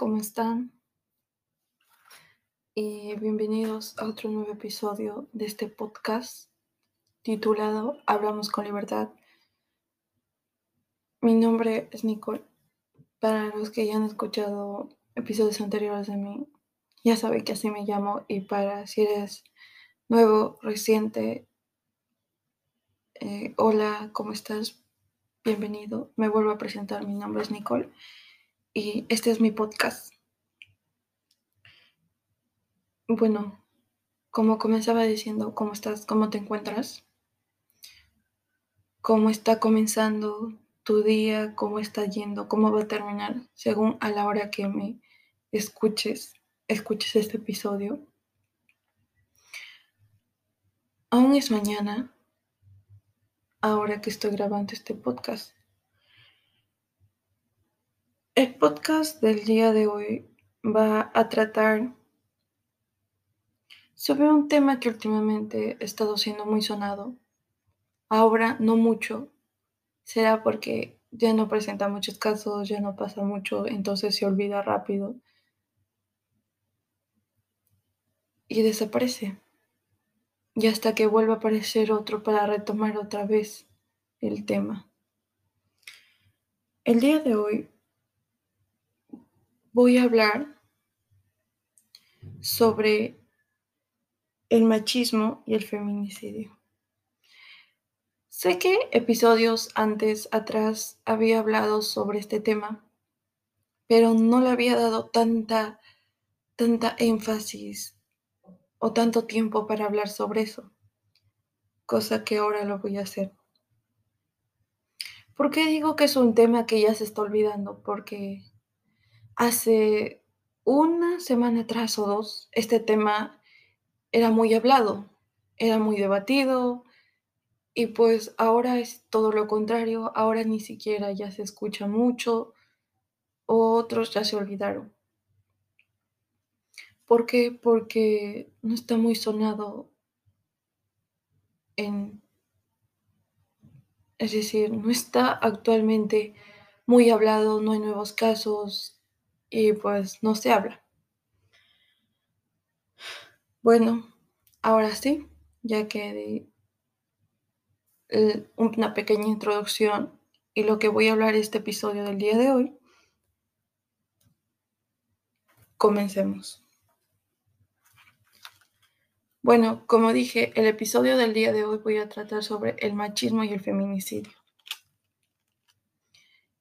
¿cómo están? Y bienvenidos a otro nuevo episodio de este podcast titulado Hablamos con Libertad. Mi nombre es Nicole. Para los que ya han escuchado episodios anteriores de mí, ya saben que así me llamo. Y para si eres nuevo, reciente, eh, hola, ¿cómo estás? Bienvenido. Me vuelvo a presentar. Mi nombre es Nicole y este es mi podcast. Bueno, como comenzaba diciendo, ¿cómo estás? ¿Cómo te encuentras? ¿Cómo está comenzando tu día? ¿Cómo está yendo? ¿Cómo va a terminar? Según a la hora que me escuches, escuches este episodio. Aún es mañana, ahora que estoy grabando este podcast. El podcast del día de hoy va a tratar sobre un tema que últimamente ha estado siendo muy sonado. Ahora no mucho. Será porque ya no presenta muchos casos, ya no pasa mucho, entonces se olvida rápido. Y desaparece. Y hasta que vuelva a aparecer otro para retomar otra vez el tema. El día de hoy voy a hablar sobre el machismo y el feminicidio. Sé que episodios antes atrás había hablado sobre este tema, pero no le había dado tanta tanta énfasis o tanto tiempo para hablar sobre eso, cosa que ahora lo voy a hacer. ¿Por qué digo que es un tema que ya se está olvidando? Porque hace una semana atrás o dos, este tema era muy hablado, era muy debatido y pues ahora es todo lo contrario, ahora ni siquiera ya se escucha mucho, otros ya se olvidaron. ¿Por qué? Porque no está muy sonado en... Es decir, no está actualmente muy hablado, no hay nuevos casos, y pues no se habla. Bueno, ahora sí, ya que una pequeña introducción y lo que voy a hablar este episodio del día de hoy, comencemos. Bueno, como dije, el episodio del día de hoy voy a tratar sobre el machismo y el feminicidio.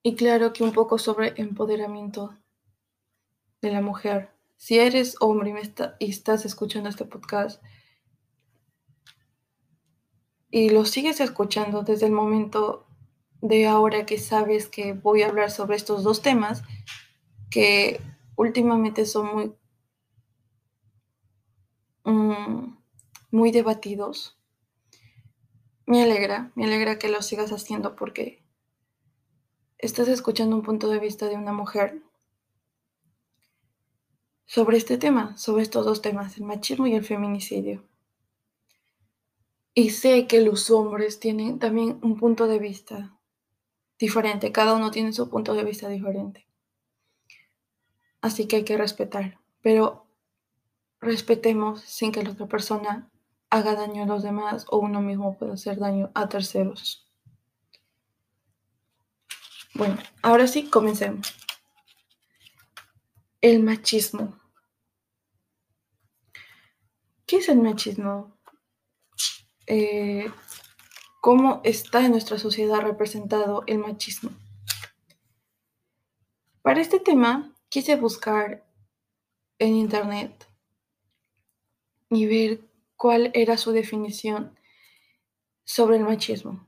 Y claro que un poco sobre empoderamiento de la mujer. Si eres hombre y, estás escuchando este podcast y lo sigues escuchando desde el momento de ahora que sabes que voy a hablar sobre estos dos temas que últimamente son muy, mm, muy debatidos. Me alegra, me alegra que lo sigas haciendo porque estás escuchando un punto de vista de una mujer sobre este tema, sobre estos dos temas, el machismo y el feminicidio. Y sé que los hombres tienen también un punto de vista diferente, cada uno tiene su punto de vista diferente. Así que hay que respetar, pero respetemos sin que la otra persona haga daño a los demás o uno mismo pueda hacer daño a terceros. Bueno, ahora sí, comencemos. El machismo. ¿Qué es el machismo? Eh, ¿Cómo está en nuestra sociedad representado el machismo? Para este tema quise buscar en internet y ver cuál era su definición sobre el machismo.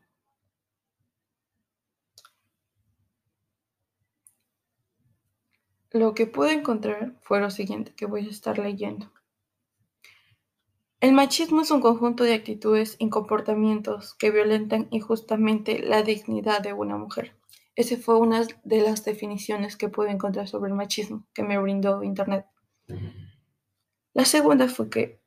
Lo que pude encontrar fue lo siguiente que voy a estar leyendo. El machismo es un conjunto de actitudes y comportamientos que violentan injustamente la dignidad de una mujer. Esa fue una de las definiciones que pude encontrar sobre el machismo que me brindó Internet. La segunda fue que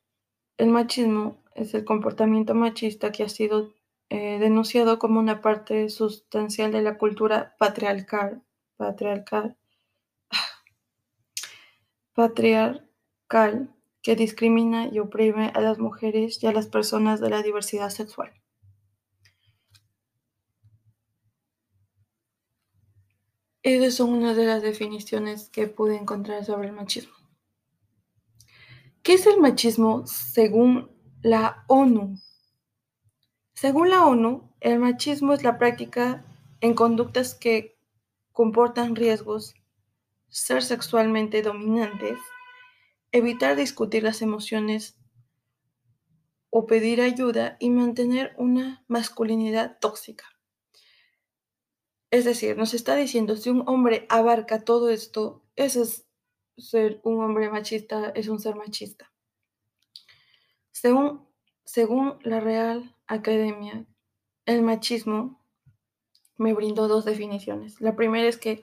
el machismo es el comportamiento machista que ha sido eh, denunciado como una parte sustancial de la cultura patriarcal, patriarcal patriarcal que discrimina y oprime a las mujeres y a las personas de la diversidad sexual. Esas son una de las definiciones que pude encontrar sobre el machismo. ¿Qué es el machismo según la ONU? Según la ONU, el machismo es la práctica en conductas que comportan riesgos, ser sexualmente dominantes, evitar discutir las emociones o pedir ayuda y mantener una masculinidad tóxica. Es decir, nos está diciendo, si un hombre abarca todo esto, ese es ser un hombre machista, es un ser machista. Según, según la Real Academia, el machismo me brindó dos definiciones. La primera es que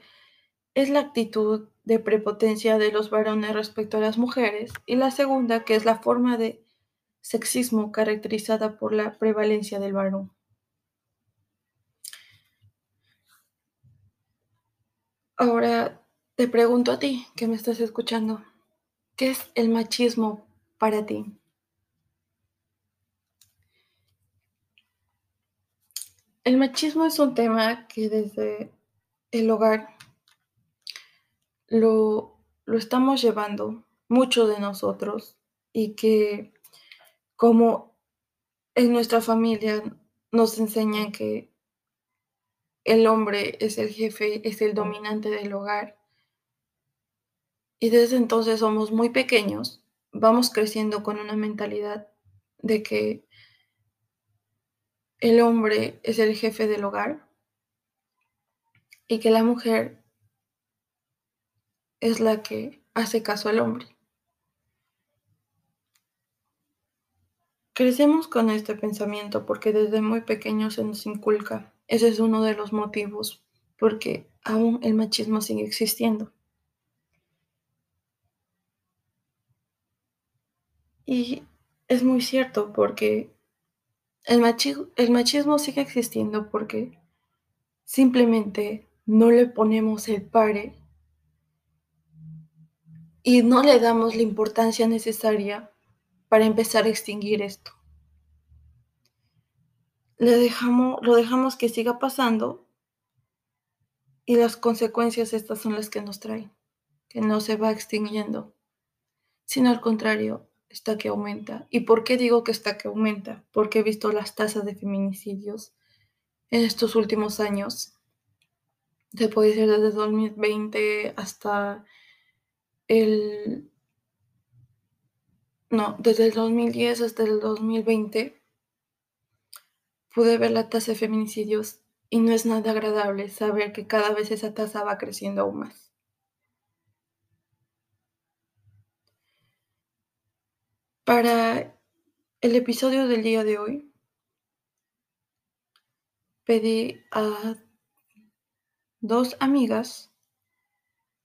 es la actitud de prepotencia de los varones respecto a las mujeres y la segunda que es la forma de sexismo caracterizada por la prevalencia del varón. Ahora te pregunto a ti que me estás escuchando, ¿qué es el machismo para ti? El machismo es un tema que desde el hogar lo, lo estamos llevando muchos de nosotros y que como en nuestra familia nos enseñan que el hombre es el jefe, es el dominante del hogar. Y desde entonces somos muy pequeños, vamos creciendo con una mentalidad de que el hombre es el jefe del hogar y que la mujer es la que hace caso al hombre. Crecemos con este pensamiento porque desde muy pequeños se nos inculca ese es uno de los motivos porque aún el machismo sigue existiendo. Y es muy cierto porque el, machismo sigue existiendo porque simplemente no le ponemos el pare y no le damos la importancia necesaria para empezar a extinguir esto le dejamos, lo dejamos que siga pasando y las consecuencias estas son las que nos traen, que no se va extinguiendo, sino al contrario, está que aumenta. ¿Y por qué digo que está que aumenta? Porque he visto las tasas de feminicidios en estos últimos años. Se puede decir desde 2020 hasta el... No, desde el 2010 hasta el 2020 pude ver la tasa de feminicidios y no es nada agradable saber que cada vez esa tasa va creciendo aún más. Para el episodio del día de hoy, pedí a dos amigas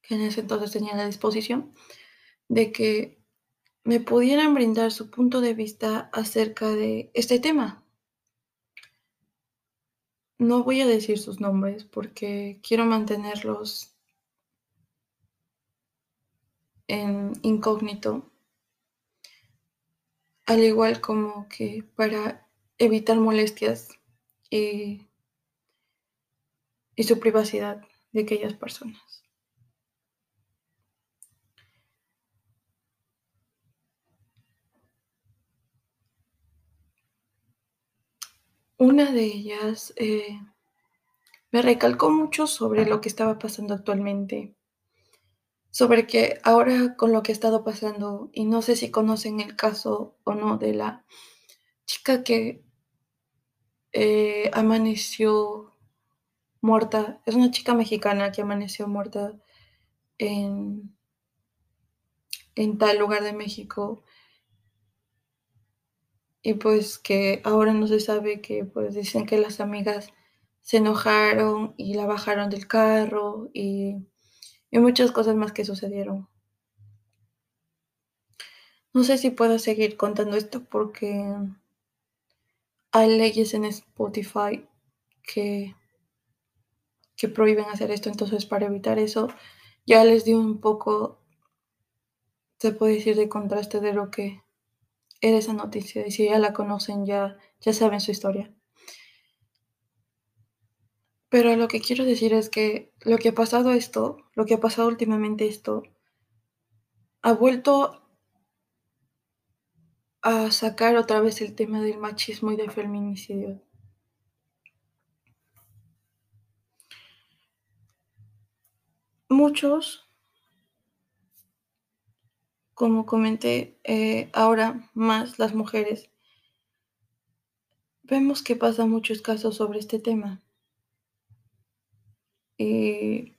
en ese entonces tenían la disposición de que me pudieran brindar su punto de vista acerca de este tema, no voy a decir sus nombres porque quiero mantenerlos en incógnito, al igual como que para evitar molestias y, y su privacidad de aquellas personas. Una de ellas eh, me recalcó mucho sobre lo que estaba pasando actualmente, sobre que ahora con lo que ha estado pasando, y no sé si conocen el caso o no de la chica que eh, amaneció muerta, es una chica mexicana que amaneció muerta en, en tal lugar de México y pues que ahora no se sabe que pues dicen que las amigas se enojaron y la bajaron del carro y, y muchas cosas más que sucedieron. No sé si puedo seguir contando esto porque hay leyes en Spotify que, que prohíben hacer esto, entonces para evitar eso ya les di un poco se puede decir de contraste de lo que era esa noticia. Y si ya la conocen, ya, ya saben su historia. Pero lo que quiero decir es que lo que ha pasado esto, lo que ha pasado últimamente esto, ha vuelto a sacar otra vez el tema del machismo y del feminicidio. Muchos, como comenté, eh, ahora más las mujeres, vemos que pasa muchos casos sobre este tema. Y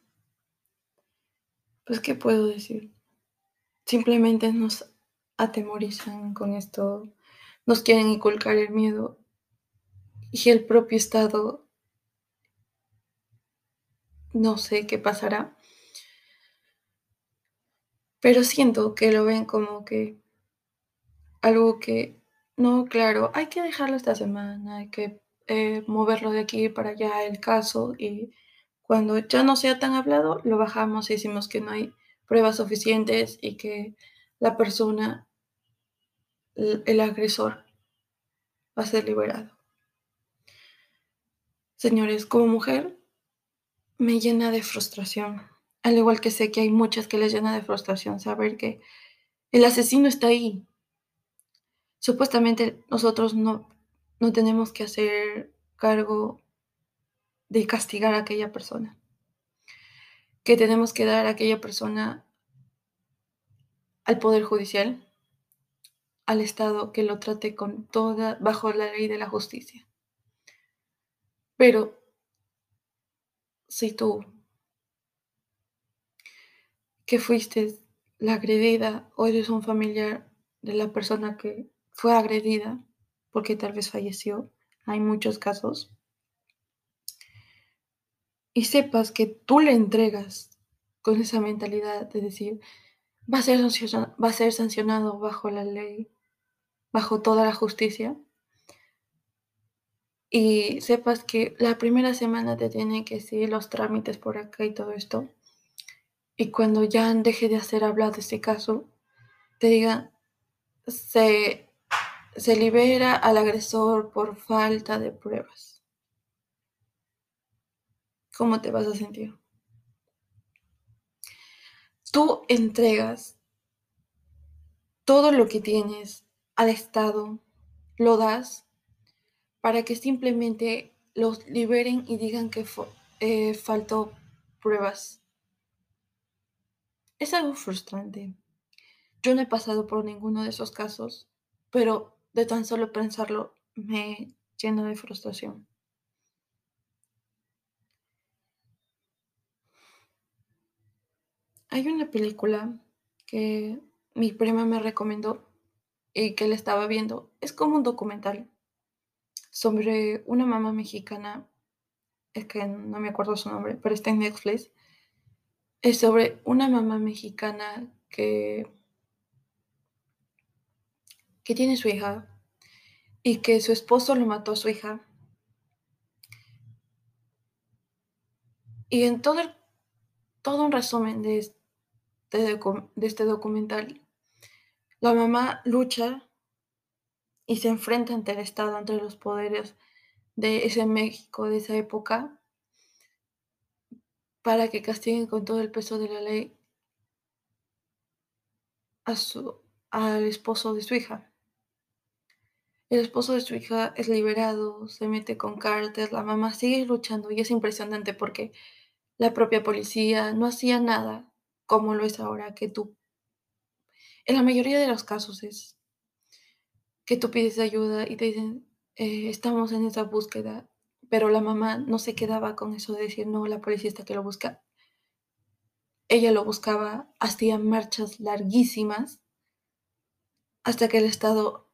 pues, ¿qué puedo decir? Simplemente nos atemorizan con esto, nos quieren inculcar el miedo y el propio Estado, no sé qué pasará, pero siento que lo ven como que algo que, no, claro, hay que dejarlo esta semana, hay que eh, moverlo de aquí para allá el caso y cuando ya no sea tan hablado, lo bajamos y decimos que no hay pruebas suficientes y que la persona, el agresor, va a ser liberado. Señores, como mujer, me llena de frustración, al igual que sé que hay muchas que les llena de frustración saber que el asesino está ahí. Supuestamente nosotros no, no tenemos que hacer cargo de castigar a aquella persona. Que tenemos que dar a aquella persona al Poder Judicial, al Estado, que lo trate con toda, bajo la ley de la justicia. Pero si tú, que fuiste la agredida o eres un familiar de la persona que fue agredida, porque tal vez falleció, hay muchos casos, y sepas que tú le entregas con esa mentalidad de decir, va a ser sancionado, va a ser sancionado bajo la ley, bajo toda la justicia, y sepas que la primera semana te tienen que seguir los trámites por acá y todo esto, y cuando ya deje de hacer hablar de este caso, te digan, se, se libera al agresor por falta de pruebas. ¿cómo te vas a sentir? Tú entregas todo lo que tienes al Estado, lo das para que simplemente los liberen y digan que eh, faltó pruebas. Es algo frustrante. Yo no he pasado por ninguno de esos casos, pero de tan solo pensarlo me llena de frustración. Hay una película que mi prima me recomendó y que la estaba viendo. Es como un documental sobre una mamá mexicana. Es que no me acuerdo su nombre, pero está en Netflix. Es sobre una mamá mexicana que, que tiene su hija y que su esposo lo mató a su hija. Y en todo, todo un resumen de, de, este documental, la mamá lucha y se enfrenta ante el Estado, ante los poderes de ese México, de esa época, para que castiguen con todo el peso de la ley a su, al esposo de su hija. El esposo de su hija es liberado, se mete con cárteles, la mamá sigue luchando y es impresionante porque la propia policía no hacía nada como lo es ahora, que tú, en la mayoría de los casos es que tú pides ayuda y te dicen, eh, estamos en esa búsqueda, pero la mamá no se quedaba con eso de decir, no, la policía está que lo busca. Ella lo buscaba, hacía marchas larguísimas hasta que el Estado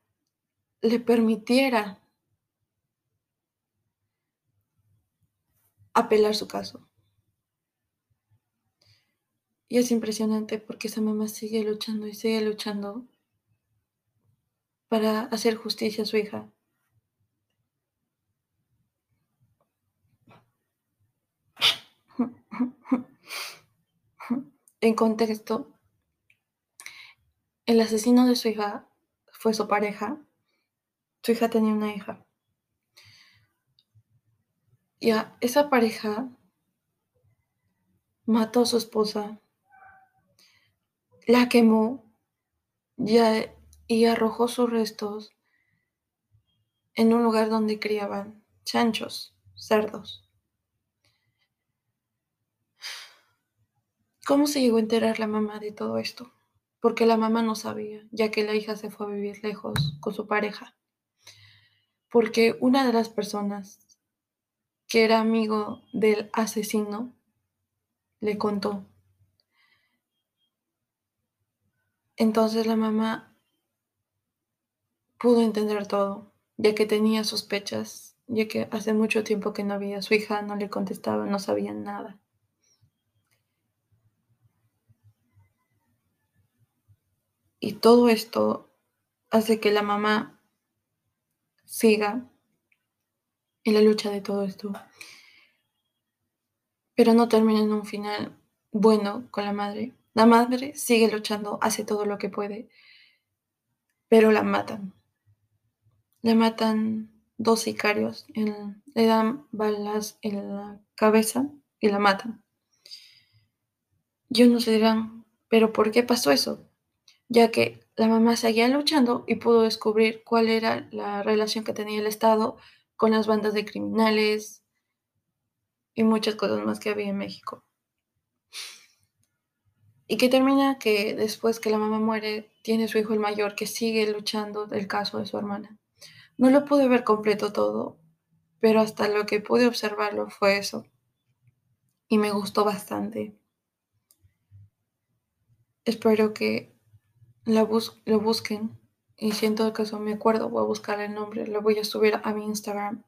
le permitiera apelar su caso. Y es impresionante porque esa mamá sigue luchando y sigue luchando para hacer justicia a su hija. En contexto, el asesino de su hija fue su pareja. Su hija tenía una hija. Ya, esa pareja mató a su esposa, la quemó y arrojó sus restos en un lugar donde criaban chanchos, cerdos. ¿Cómo se llegó a enterar la mamá de todo esto? Porque la mamá no sabía, ya que la hija se fue a vivir lejos con su pareja. Porque una de las personas que era amigo del asesino le contó. Entonces la mamá pudo entender todo, ya que tenía sospechas, ya que hace mucho tiempo que no había, su hija no le contestaba, no sabía nada. Y todo esto hace que la mamá siga en la lucha de todo esto. Pero no termina en un final bueno con la madre. La madre sigue luchando, hace todo lo que puede, pero la matan. Le matan dos sicarios, le dan balas en la cabeza y la matan. Y unos dirán, ¿pero por qué pasó eso? Ya que la mamá seguía luchando y pudo descubrir cuál era la relación que tenía el Estado con las bandas de criminales y muchas cosas más que había en México. Y que termina que después que la mamá muere, tiene su hijo el mayor que sigue luchando del caso de su hermana. No lo pude ver completo todo, pero hasta lo que pude observarlo fue eso. Y me gustó bastante. Espero que lo busquen y si en todo caso me acuerdo voy a buscar el nombre, lo voy a subir a mi Instagram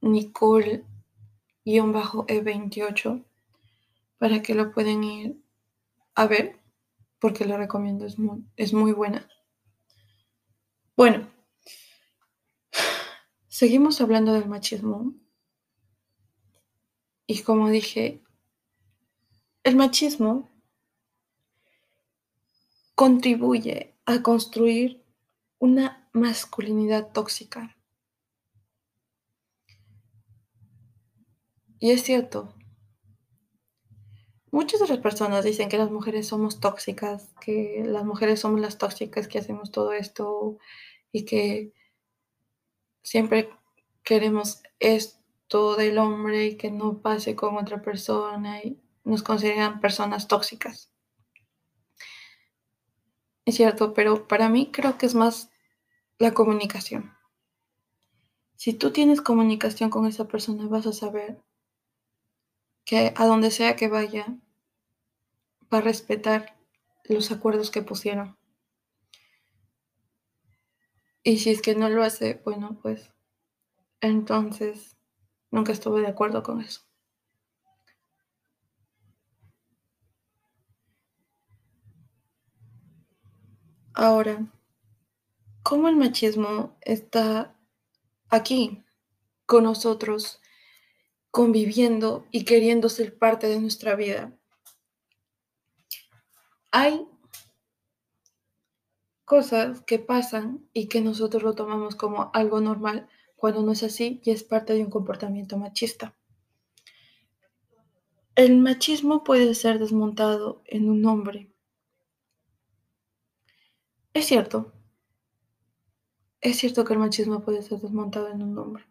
Nicole-E28 para que lo puedan ir a ver porque lo recomiendo, es muy, es muy buena. Bueno, seguimos hablando del machismo y como dije, el machismo contribuye a construir una masculinidad tóxica. Y es cierto, muchas de las personas dicen que las mujeres somos tóxicas, que las mujeres somos las tóxicas que hacemos todo esto y que siempre queremos esto del hombre y que no pase con otra persona y nos consideran personas tóxicas. Es cierto, pero para mí creo que es más la comunicación. Si tú tienes comunicación con esa persona, vas a saber que a donde sea que vaya, va a respetar los acuerdos que pusieron. Y si es que no lo hace, bueno, pues entonces nunca estuve de acuerdo con eso. Ahora, ¿cómo el machismo está aquí con nosotros, conviviendo y queriendo ser parte de nuestra vida? Hay cosas que pasan y que nosotros lo tomamos como algo normal cuando no es así y es parte de un comportamiento machista. El machismo puede ser desmontado en un hombre es cierto. Es cierto que el machismo puede ser desmontado en un hombre.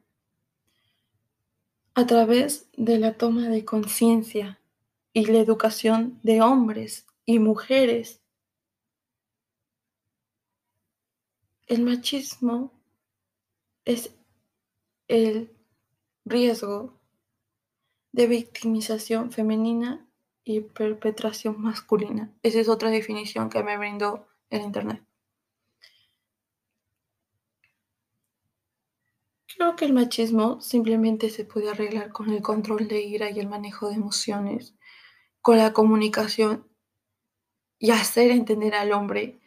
A través de la toma de conciencia y la educación de hombres y mujeres. El machismo es el riesgo de victimización femenina y perpetración masculina. Esa es otra definición que me brindó el Internet. Creo que el machismo simplemente se puede arreglar con el control de ira y el manejo de emociones, con la comunicación y hacer entender al hombre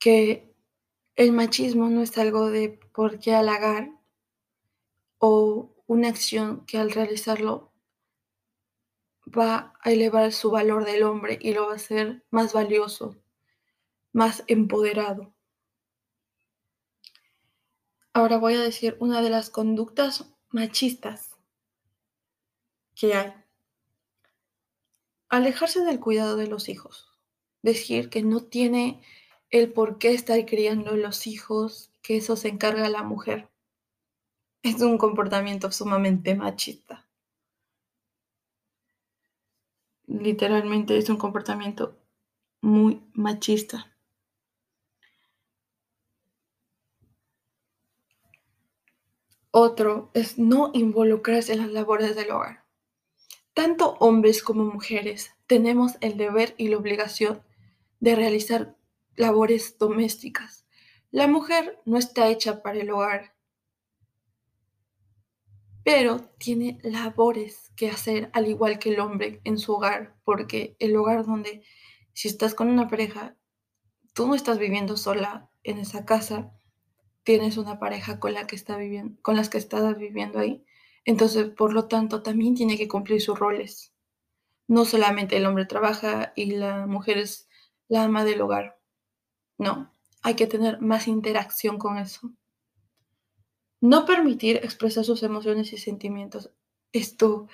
que el machismo no es algo de por qué halagar o una acción que al realizarlo va a elevar su valor del hombre y lo va a hacer más valioso más empoderado. Ahora voy a decir una de las conductas machistas que hay. Alejarse del cuidado de los hijos. Decir que no tiene el por qué estar criando los hijos, que eso se encarga la mujer. Es un comportamiento sumamente machista. Literalmente es un comportamiento muy machista. Otro es no involucrarse en las labores del hogar. Tanto hombres como mujeres tenemos el deber y la obligación de realizar labores domésticas. La mujer no está hecha para el hogar, pero tiene labores que hacer al igual que el hombre en su hogar, porque el hogar donde si estás con una pareja, tú no estás viviendo sola en esa casa, tienes una pareja con la que está viviendo, con las que estás viviendo ahí. Entonces, por lo tanto, también tiene que cumplir sus roles. No solamente el hombre trabaja y la mujer es la ama del hogar. No, hay que tener más interacción con eso. No permitir expresar sus emociones y sentimientos. Esto,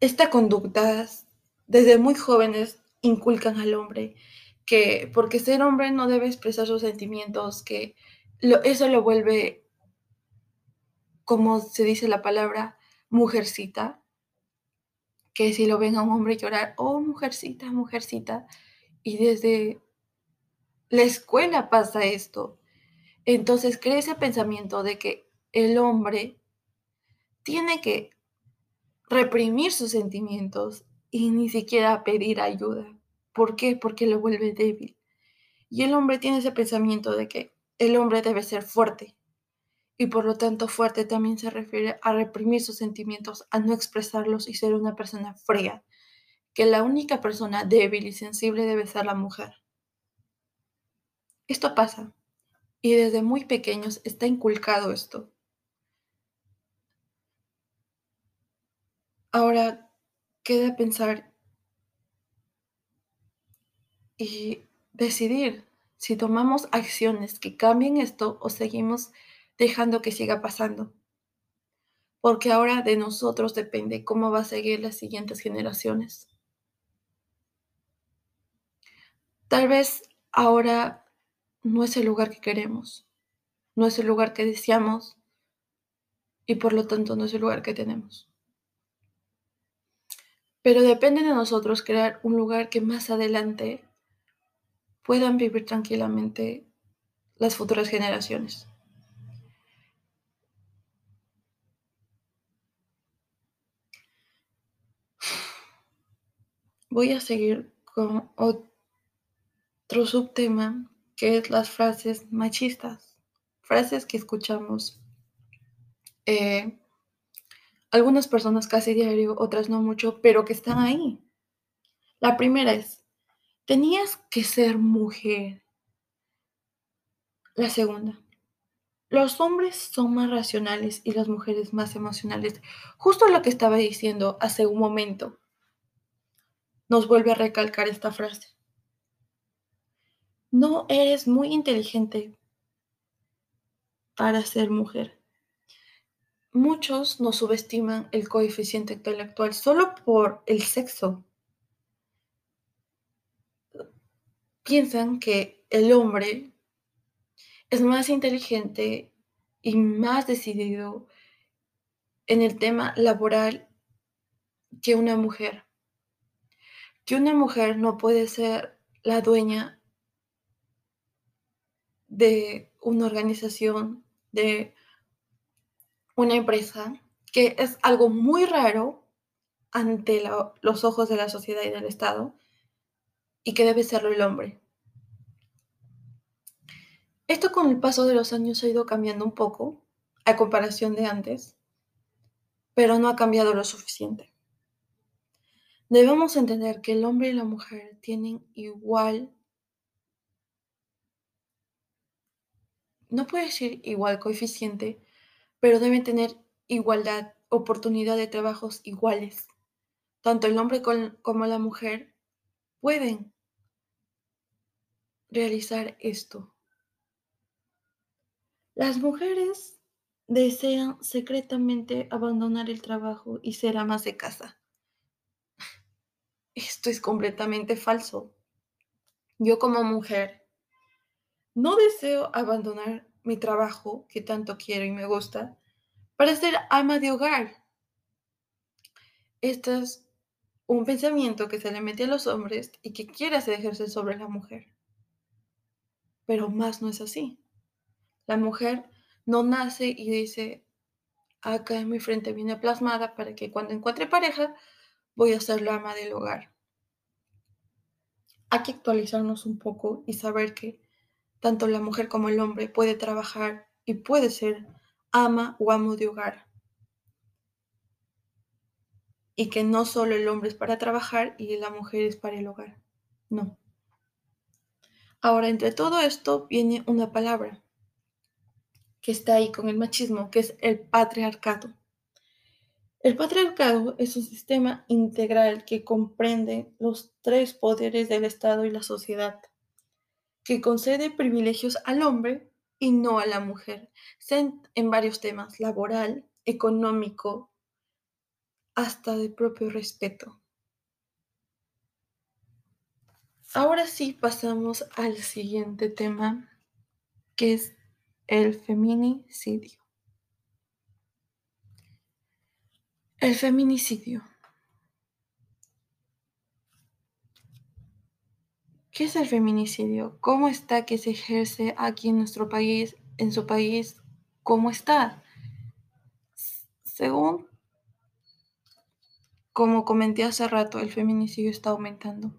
esta conducta desde muy jóvenes inculcan al hombre que porque ser hombre no debe expresar sus sentimientos, que eso lo vuelve, como se dice la palabra, mujercita, que si lo ven a un hombre llorar, oh, mujercita, mujercita, y desde la escuela pasa esto. Entonces crea ese pensamiento de que el hombre tiene que reprimir sus sentimientos y ni siquiera pedir ayuda. ¿Por qué? Porque lo vuelve débil. Y el hombre tiene ese pensamiento de que el hombre debe ser fuerte. Y por lo tanto fuerte también se refiere a reprimir sus sentimientos, a no expresarlos y ser una persona fría. Que la única persona débil y sensible debe ser la mujer. Esto pasa. Y desde muy pequeños está inculcado esto. Ahora queda pensar y decidir si tomamos acciones que cambien esto o seguimos dejando que siga pasando. Porque ahora de nosotros depende cómo va a seguir las siguientes generaciones. Tal vez ahora no es el lugar que queremos, no es el lugar que deseamos y por lo tanto no es el lugar que tenemos. Pero depende de nosotros crear un lugar que más adelante puedan vivir tranquilamente las futuras generaciones. Voy a seguir con otro subtema que es las frases machistas, frases que escuchamos eh, algunas personas casi diario, otras no mucho, pero que están ahí. La primera es, Tenías que ser mujer. La segunda. Los hombres son más racionales y las mujeres más emocionales. Justo lo que estaba diciendo hace un momento. Nos vuelve a recalcar esta frase. No eres muy inteligente para ser mujer. Muchos nos subestiman el coeficiente intelectual solo por el sexo. Piensan que el hombre es más inteligente y más decidido en el tema laboral que una mujer. Que una mujer no puede ser la dueña de una organización, de una empresa, que es algo muy raro ante los ojos de la sociedad y del Estado, y que debe serlo el hombre. Esto con el paso de los años ha ido cambiando un poco a comparación de antes, pero no ha cambiado lo suficiente. Debemos entender que el hombre y la mujer tienen igual, no puedo decir igual coeficiente, pero deben tener igualdad, oportunidad de trabajos iguales. Tanto el hombre como la mujer pueden realizar esto. Las mujeres desean secretamente abandonar el trabajo y ser amas de casa. Esto es completamente falso. Yo como mujer no deseo abandonar mi trabajo que tanto quiero y me gusta para ser ama de hogar. Este es un pensamiento que se le mete a los hombres y que quiere hacer ejercer sobre la mujer. Pero más no es así. La mujer no nace y dice, acá en mi frente viene plasmada para que cuando encuentre pareja voy a ser la ama del hogar. Hay que actualizarnos un poco y saber que tanto la mujer como el hombre puede trabajar y puede ser ama o amo de hogar. Y que no solo el hombre es para trabajar y la mujer es para el hogar. No. Ahora, entre todo esto viene una palabra que está ahí con el machismo, que es el patriarcado. El patriarcado es un sistema integral que comprende los tres poderes del Estado y la sociedad, que concede privilegios al hombre y no a la mujer, en varios temas, laboral, económico, hasta de propio respeto. Ahora sí pasamos al siguiente tema, que es el feminicidio. El feminicidio. ¿Qué es el feminicidio? ¿Cómo está que se ejerce aquí en nuestro país, en su país? ¿Cómo está? Según, como comenté hace rato, el feminicidio está aumentando.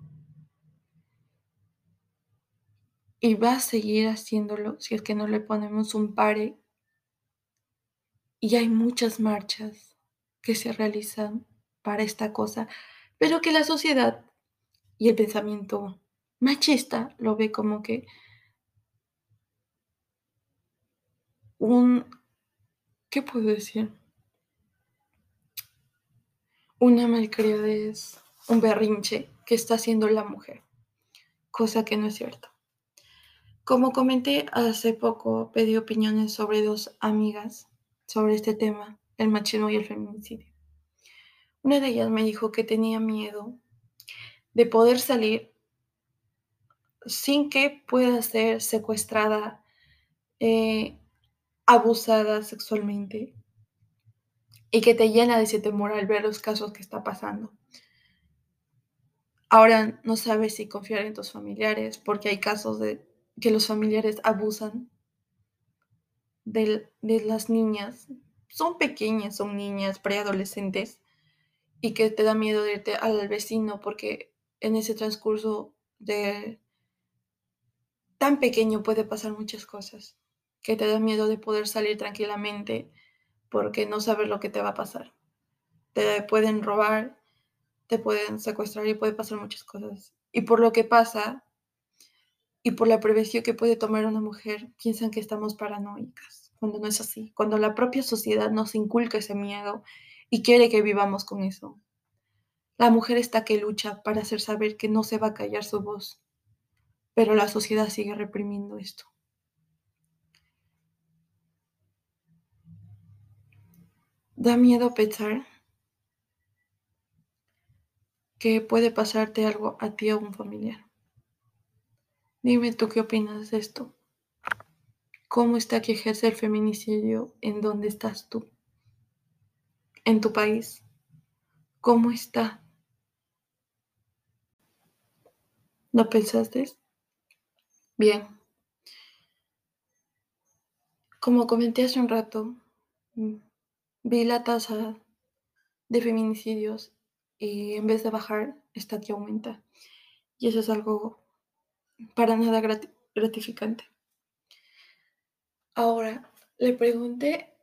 y va a seguir haciéndolo si es que no le ponemos un pare. Y hay muchas marchas que se realizan para esta cosa, pero que la sociedad y el pensamiento machista lo ve como que un, ¿qué puedo decir? Una malcriadez, un berrinche que está haciendo la mujer, cosa que no es cierta. Como comenté hace poco, pedí opiniones sobre dos amigas sobre este tema, el machismo y el feminicidio. Una de ellas me dijo que tenía miedo de poder salir sin que pueda ser secuestrada, eh, abusada sexualmente y que te llena de ese temor al ver los casos que está pasando. Ahora no sabes si confiar en tus familiares porque hay casos de que los familiares abusan de, las niñas. Son pequeñas, son niñas, preadolescentes, y que te da miedo de irte al vecino porque en ese transcurso de tan pequeño puede pasar muchas cosas, que te da miedo de poder salir tranquilamente porque no sabes lo que te va a pasar. Te pueden robar, te pueden secuestrar y puede pasar muchas cosas. Y por lo que pasa, y por la prevención que puede tomar una mujer, piensan que estamos paranoicas, cuando no es así, cuando la propia sociedad nos inculca ese miedo y quiere que vivamos con eso. La mujer está que lucha para hacer saber que no se va a callar su voz, pero la sociedad sigue reprimiendo esto. Da miedo pensar que puede pasarte algo a ti o a un familiar. Dime tú qué opinas de esto. ¿Cómo está que ejerce el feminicidio en dónde estás tú? ¿En tu país? ¿Cómo está? ¿No pensaste? Bien. Como comenté hace un rato, mm, vi la tasa de feminicidios y en vez de bajar, está que aumenta. Y eso es algo para nada gratificante. Ahora, le pregunté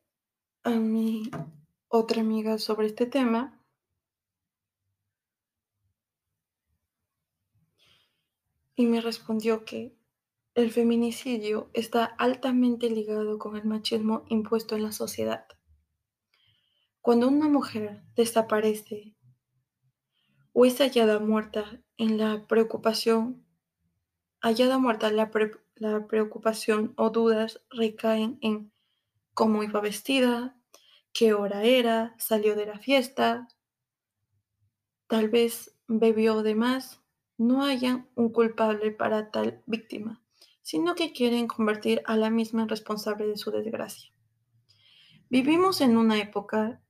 a mi otra amiga sobre este tema y me respondió que el feminicidio está altamente ligado con el machismo impuesto en la sociedad. Cuando una mujer desaparece o es hallada muerta en la preocupación hallada muerta, la, la preocupación o dudas recaen en cómo iba vestida, qué hora era, salió de la fiesta, tal vez bebió de más, no hayan un culpable para tal víctima, sino que quieren convertir a la misma responsable de su desgracia. Vivimos en una época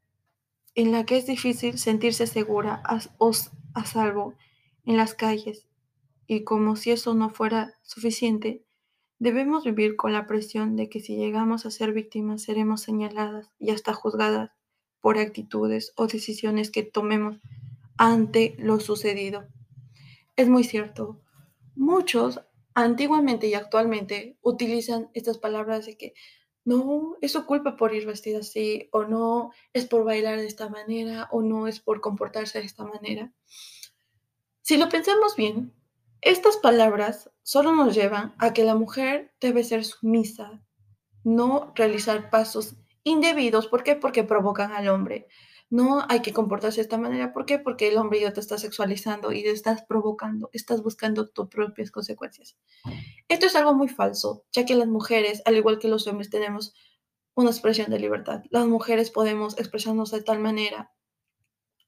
en la que es difícil sentirse segura o a salvo en las calles y como si eso no fuera suficiente, debemos vivir con la presión de que si llegamos a ser víctimas seremos señaladas y hasta juzgadas por actitudes o decisiones que tomemos ante lo sucedido. Es muy cierto. Muchos antiguamente y actualmente utilizan estas palabras de que no es su culpa por ir vestida así, o no es por bailar de esta manera, o no es por comportarse de esta manera. Si lo pensamos bien, estas palabras solo nos llevan a que la mujer debe ser sumisa, no realizar pasos indebidos. ¿Por qué? Porque provocan al hombre. No hay que comportarse de esta manera. ¿Por qué? Porque el hombre ya te está sexualizando y te estás provocando, estás buscando tus propias consecuencias. Esto es algo muy falso, ya que las mujeres, al igual que los hombres, tenemos una expresión de libertad. Las mujeres podemos expresarnos de tal manera.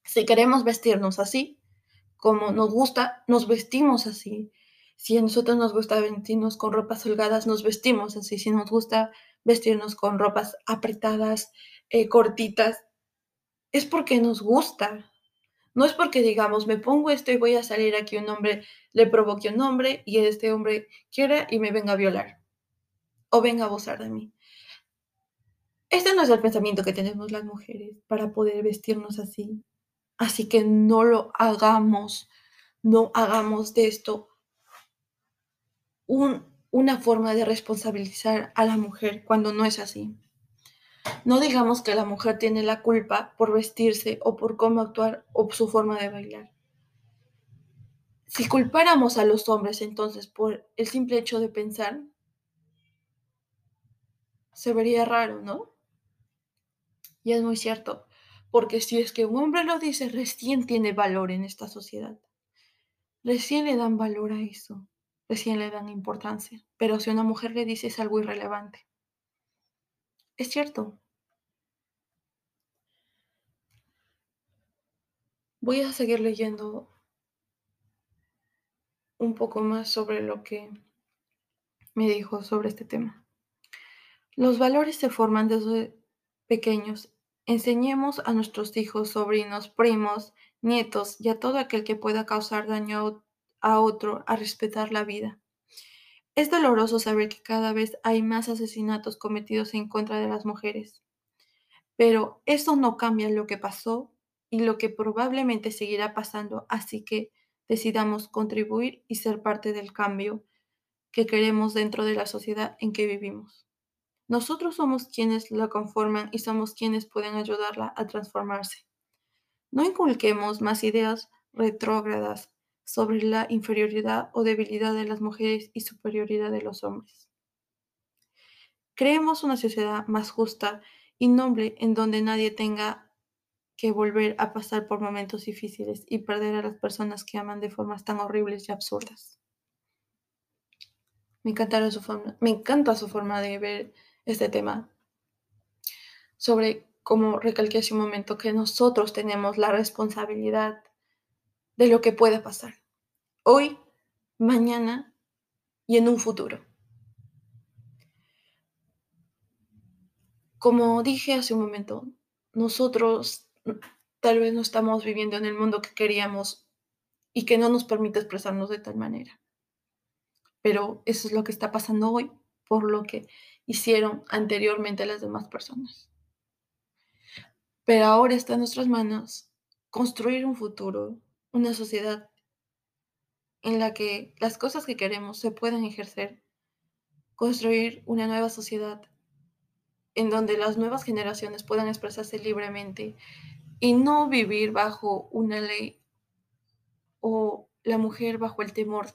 Si queremos vestirnos así, como nos gusta, nos vestimos así. Si a nosotros nos gusta vestirnos con ropas holgadas, nos vestimos así. Si nos gusta vestirnos con ropas apretadas, eh, cortitas, es porque nos gusta. No es porque digamos, me pongo esto y voy a salir aquí un hombre, le provoque un hombre y este hombre quiera y me venga a violar o venga a abusar de mí. Este no es el pensamiento que tenemos las mujeres para poder vestirnos así. Así que no lo hagamos, no hagamos de esto una forma de responsabilizar a la mujer cuando no es así. No digamos que la mujer tiene la culpa por vestirse o por cómo actuar o su forma de bailar. Si culpáramos a los hombres entonces por el simple hecho de pensar, se vería raro, ¿no? Y es muy cierto, porque si es que un hombre lo dice, recién tiene valor en esta sociedad. Recién le dan valor a eso, recién le dan importancia. Pero si una mujer le dice es algo irrelevante. Es cierto. Voy a seguir leyendo un poco más sobre lo que me dijo sobre este tema. Los valores se forman desde pequeños. Enseñemos a nuestros hijos, sobrinos, primos, nietos y a todo aquel que pueda causar daño a otro a respetar la vida. Es doloroso saber que cada vez hay más asesinatos cometidos en contra de las mujeres, pero eso no cambia lo que pasó y lo que probablemente seguirá pasando, así que decidamos contribuir y ser parte del cambio que queremos dentro de la sociedad en que vivimos. Nosotros somos quienes la conforman y somos quienes pueden ayudarla a transformarse. No inculquemos más ideas retrógradas sobre la inferioridad o debilidad de las mujeres y superioridad de los hombres. Creemos una sociedad más justa y noble en donde nadie tenga que volver a pasar por momentos difíciles y perder a las personas que aman de formas tan horribles y absurdas. Me, su forma, me encanta su forma de ver este tema, sobre, como recalqué hace un momento, que nosotros tenemos la responsabilidad de lo que puede pasar hoy, mañana y en un futuro. Como dije hace un momento, nosotros tal vez no estamos viviendo en el mundo que queríamos y que no nos permite expresarnos de tal manera. Pero eso es lo que está pasando hoy por lo que hicieron anteriormente las demás personas. Pero ahora está en nuestras manos construir un futuro, una sociedad en la que las cosas que queremos se puedan ejercer, construir una nueva sociedad en donde las nuevas generaciones puedan expresarse libremente y no vivir bajo una ley o la mujer bajo el temor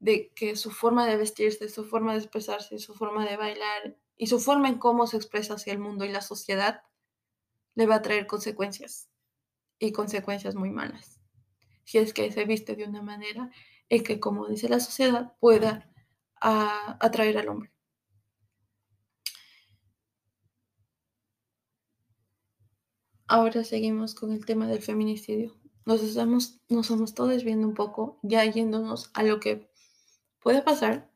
de que su forma de vestirse, su forma de expresarse, su forma de bailar y su forma en cómo se expresa hacia el mundo y la sociedad le va a traer consecuencias y consecuencias muy malas si es que se viste de una manera el que, como dice la sociedad, pueda ah, atraer al hombre. Ahora seguimos con el tema del feminicidio. Nos estamos, nos estamos todos viendo un poco, ya yéndonos a lo que puede pasar,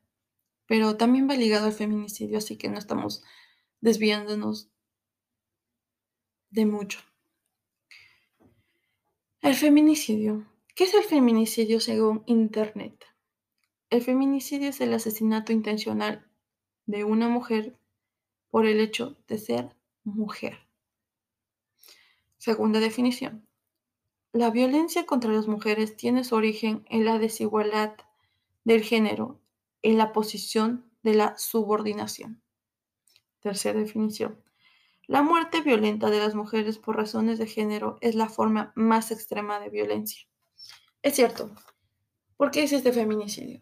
pero también va ligado al feminicidio, así que no estamos desviándonos de mucho. El feminicidio. ¿Qué es el feminicidio según Internet? El feminicidio es el asesinato intencional de una mujer por el hecho de ser mujer. Segunda definición. La violencia contra las mujeres tiene su origen en la desigualdad del género, en la posición de la subordinación. Tercera definición. La muerte violenta de las mujeres por razones de género es la forma más extrema de violencia. Es cierto. ¿Por qué es este feminicidio?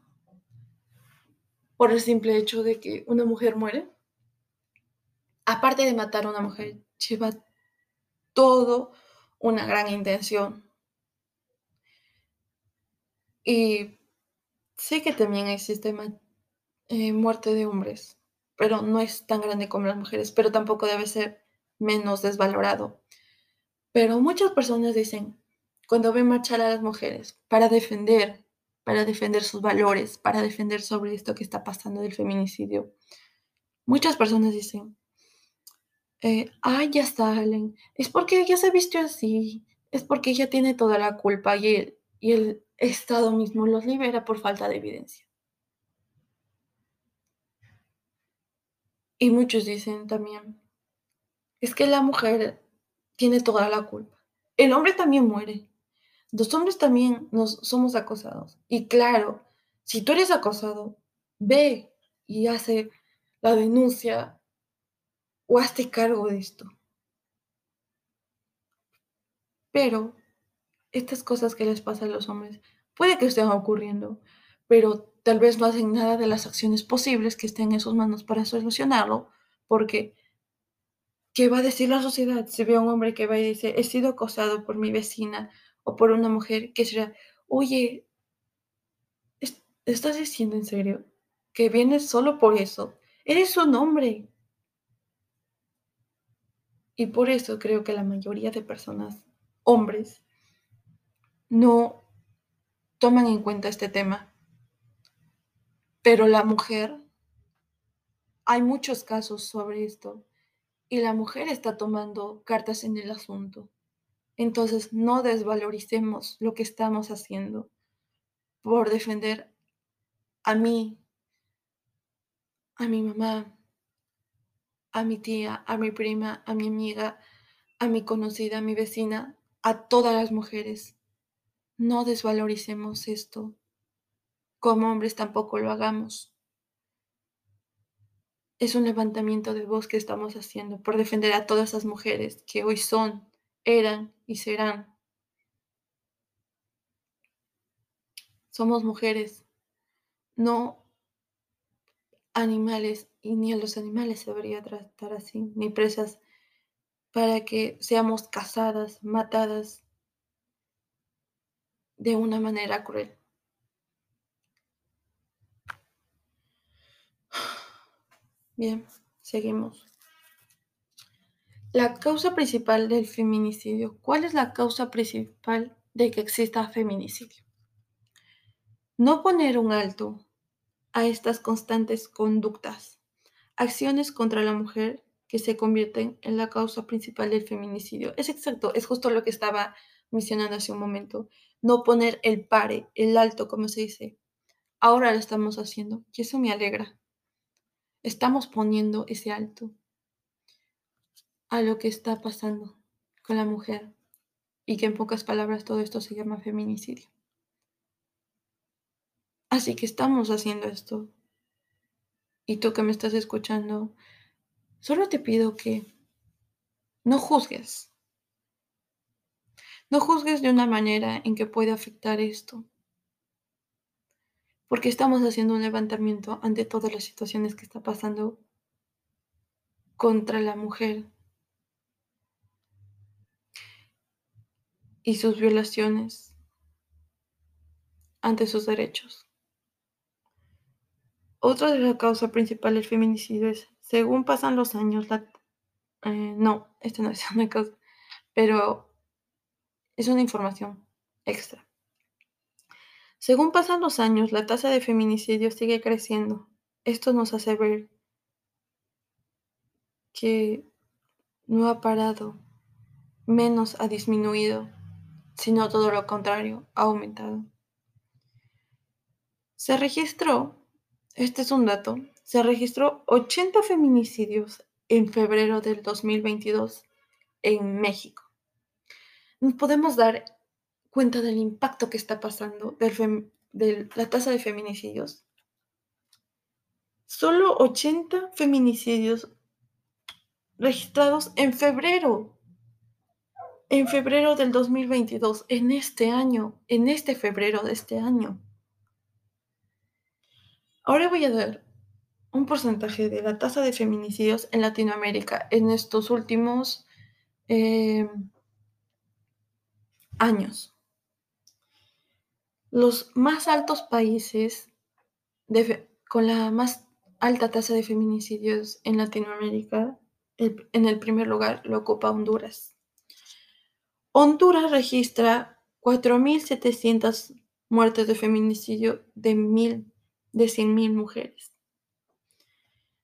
Por el simple hecho de que una mujer muere. Aparte de matar a una mujer, lleva todo una gran intención. Y sé que también existe eh, muerte de hombres, pero no es tan grande como las mujeres, pero tampoco debe ser menos desvalorado. Pero muchas personas dicen, cuando ven marchar a las mujeres para defender, para defender sus valores, para defender sobre esto que está pasando del feminicidio, muchas personas dicen, eh, ay, ya salen, es porque ella se vistió así, es porque ella tiene toda la culpa y el, y el Estado mismo los libera por falta de evidencia. Y muchos dicen también, es que la mujer tiene toda la culpa. El hombre también muere. Los hombres también nos somos acosados. Y claro, si tú eres acosado, ve y hace la denuncia o hazte cargo de esto. Pero estas cosas que les pasan a los hombres puede que estén ocurriendo, pero tal vez no hacen nada de las acciones posibles que estén en sus manos para solucionarlo, porque ¿qué va a decir la sociedad si ve a un hombre que va y dice, he sido acosado por mi vecina o por una mujer que será, oye, ¿estás diciendo en serio que vienes solo por eso? Eres un hombre. Y por eso creo que la mayoría de personas, hombres, no toman en cuenta este tema. Pero la mujer, hay muchos casos sobre esto y la mujer está tomando cartas en el asunto. Entonces, no desvaloricemos lo que estamos haciendo por defender a mí, a mi mamá, a mi tía, a mi prima, a mi amiga, a mi conocida, a mi vecina, a todas las mujeres. No desvaloricemos esto. Como hombres tampoco lo hagamos. Es un levantamiento de voz que estamos haciendo por defender a todas esas mujeres que hoy son eran y serán. Somos mujeres, no animales, y ni a los animales se debería tratar así, ni presas, para que seamos cazadas, matadas de una manera cruel. Bien, seguimos. La causa principal del feminicidio. ¿Cuál es la causa principal de que exista feminicidio? No poner un alto a estas constantes conductas, acciones contra la mujer que se convierten en la causa principal del feminicidio. Es exacto, es justo lo que estaba mencionando hace un momento. No poner el pare, el alto, como se dice. Ahora lo estamos haciendo y eso me alegra. Estamos poniendo ese alto a lo que está pasando con la mujer y que en pocas palabras todo esto se llama feminicidio. Así que estamos haciendo esto. Y tú que me estás escuchando, solo te pido que no juzgues. No juzgues de una manera en que pueda afectar esto. Porque estamos haciendo un levantamiento ante todas las situaciones que está pasando contra la mujer y sus violaciones ante sus derechos. Otra de las causas principales del feminicidio es, según pasan los años, la, eh, no, esta no es una causa, pero es una información extra. Según pasan los años, la tasa de feminicidio sigue creciendo. Esto nos hace ver que no ha parado, menos ha disminuido, sino todo lo contrario, ha aumentado. Se registró, este es un dato, se registró 80 feminicidios en febrero del 2022 en México. Nos podemos dar cuenta del impacto que está pasando de la tasa de feminicidios. Solo 80 feminicidios registrados en febrero. En febrero del 2022, en este año, en este febrero de este año. Ahora voy a dar un porcentaje de la tasa de feminicidios en Latinoamérica en estos últimos eh, años. Los más altos países con la más alta tasa de feminicidios en Latinoamérica en el primer lugar lo ocupa Honduras. Honduras registra 4.700 muertes de feminicidio de, mil, de 100.000 mujeres.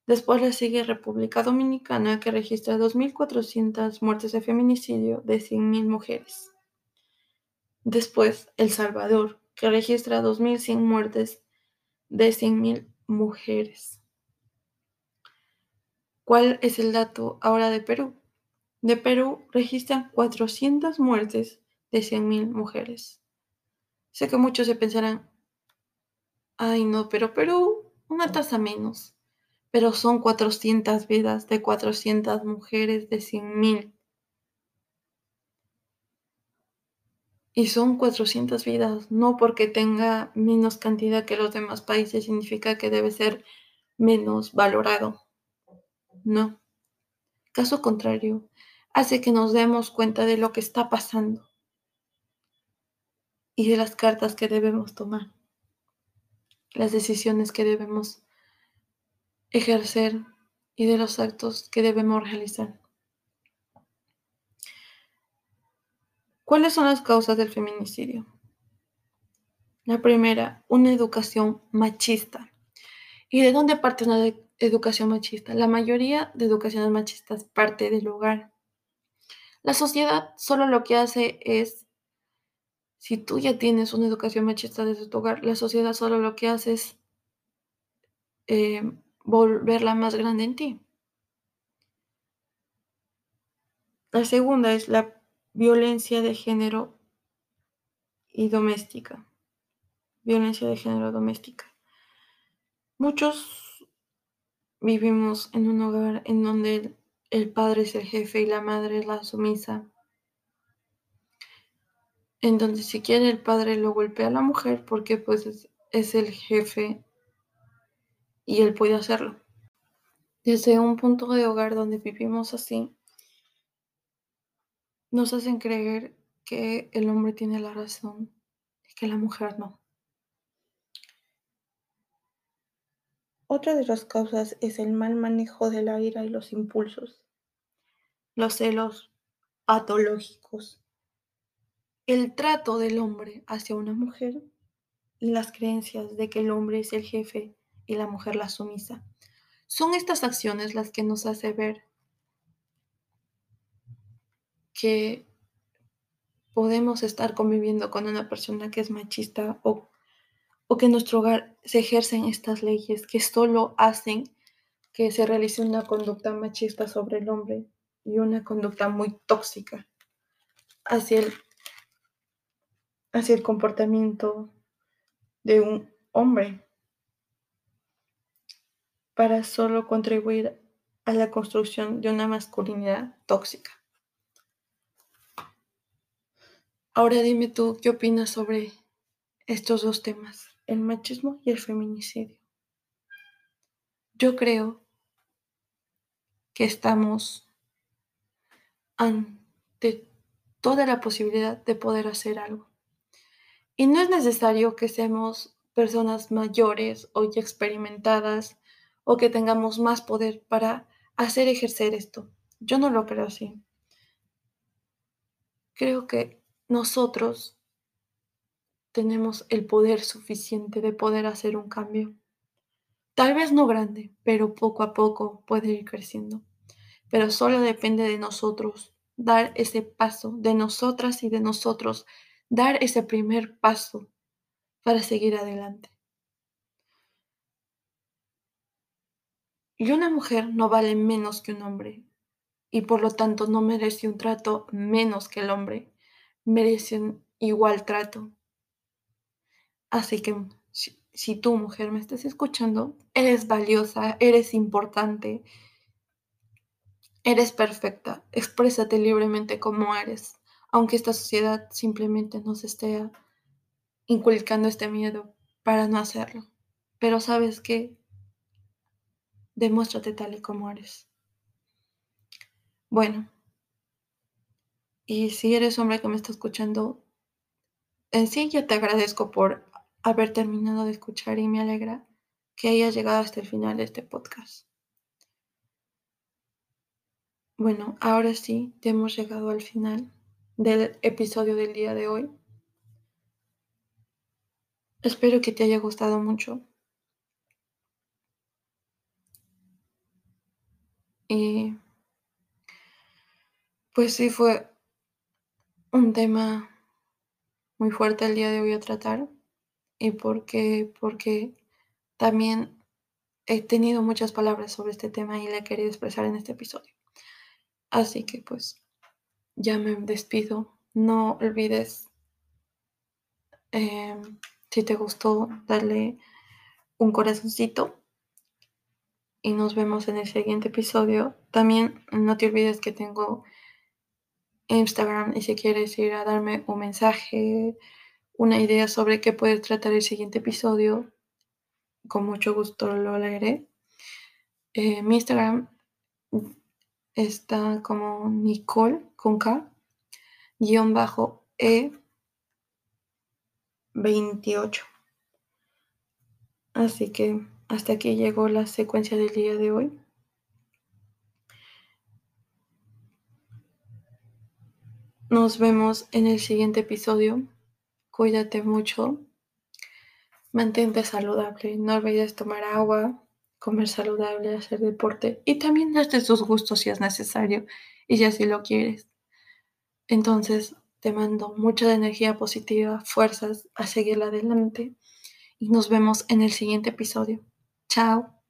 Después le sigue República Dominicana, que registra 2.400 muertes de feminicidio de 100.000 mujeres. Después, El Salvador, que registra 2.100 muertes de 100.000 mujeres. ¿Cuál es el dato ahora de Perú? De Perú registran 400 muertes de 100.000 mujeres. Sé que muchos se pensarán, ay no, pero Perú, una tasa menos. Pero son 400 vidas de 400 mujeres de 100.000. Y son 400 vidas, no porque tenga menos cantidad que los demás países significa que debe ser menos valorado. No. Caso contrario, hace que nos demos cuenta de lo que está pasando y de las cartas que debemos tomar, las decisiones que debemos ejercer y de los actos que debemos realizar. ¿Cuáles son las causas del feminicidio? La primera, una educación machista. ¿Y de dónde parte una educación machista. La mayoría de educaciones machistas parte del hogar. La sociedad solo lo que hace es, si tú ya tienes una educación machista desde tu hogar, la sociedad solo lo que hace es eh, volverla más grande en ti. La segunda es la violencia de género y doméstica. Violencia de género doméstica. Muchos Vivimos en un hogar en donde el, padre es el jefe y la madre es la sumisa. En donde si quiere el padre lo golpea a la mujer porque pues es, es el jefe y él puede hacerlo. Desde un punto de hogar donde vivimos así, nos hacen creer que el hombre tiene la razón y que la mujer no. Otra de las causas es el mal manejo de la ira y los impulsos, los celos patológicos, el trato del hombre hacia una mujer y las creencias de que el hombre es el jefe y la mujer la sumisa. Son estas acciones las que nos hace ver que podemos estar conviviendo con una persona que es machista o o que en nuestro hogar se ejercen estas leyes que solo hacen que se realice una conducta machista sobre el hombre y una conducta muy tóxica hacia el, hacia el comportamiento de un hombre para solo contribuir a la construcción de una masculinidad tóxica. Ahora dime tú qué opinas sobre estos dos temas el machismo y el feminicidio. Yo creo que estamos ante toda la posibilidad de poder hacer algo. Y no es necesario que seamos personas mayores o ya experimentadas o que tengamos más poder para hacer ejercer esto. Yo no lo creo así. Creo que nosotros tenemos el poder suficiente de poder hacer un cambio. Tal vez no grande, pero poco a poco puede ir creciendo. Pero solo depende de nosotros dar ese paso, de nosotras y de nosotros, dar ese primer paso para seguir adelante. Y una mujer no vale menos que un hombre y por lo tanto no merece un trato menos que el hombre, merece un igual trato. Así que si, tú, mujer, me estás escuchando, eres valiosa, eres importante, eres perfecta, exprésate libremente como eres, aunque esta sociedad simplemente nos esté inculcando este miedo para no hacerlo. Pero sabes que demuéstrate tal y como eres. Bueno, y si eres hombre que me está escuchando, en sí ya te agradezco por haber terminado de escuchar y me alegra que hayas llegado hasta el final de este podcast. Bueno, ahora sí, te hemos llegado al final del episodio del día de hoy. Espero que te haya gustado mucho. Y pues sí fue un tema muy fuerte el día de hoy a tratar y porque porque también he tenido muchas palabras sobre este tema y le he querido expresar en este episodio. Así que pues ya me despido. No olvides em, si te gustó darle un corazoncito y nos vemos en el siguiente episodio. También no te olvides que tengo Instagram y si quieres ir a darme un mensaje, una idea sobre qué puedes tratar el siguiente episodio, con mucho gusto lo leeré. Eh, mi Instagram está como Nicole con K, guion bajo E 28. Así que hasta aquí llegó la secuencia del día de hoy. Nos vemos en el siguiente episodio. Cuídate mucho. Mantente saludable. No olvides tomar agua, comer saludable, hacer deporte y también darte tus gustos si es necesario y si así lo quieres. Entonces, te mando mucha energía positiva, fuerzas a seguir adelante y nos vemos en el siguiente episodio. Chao.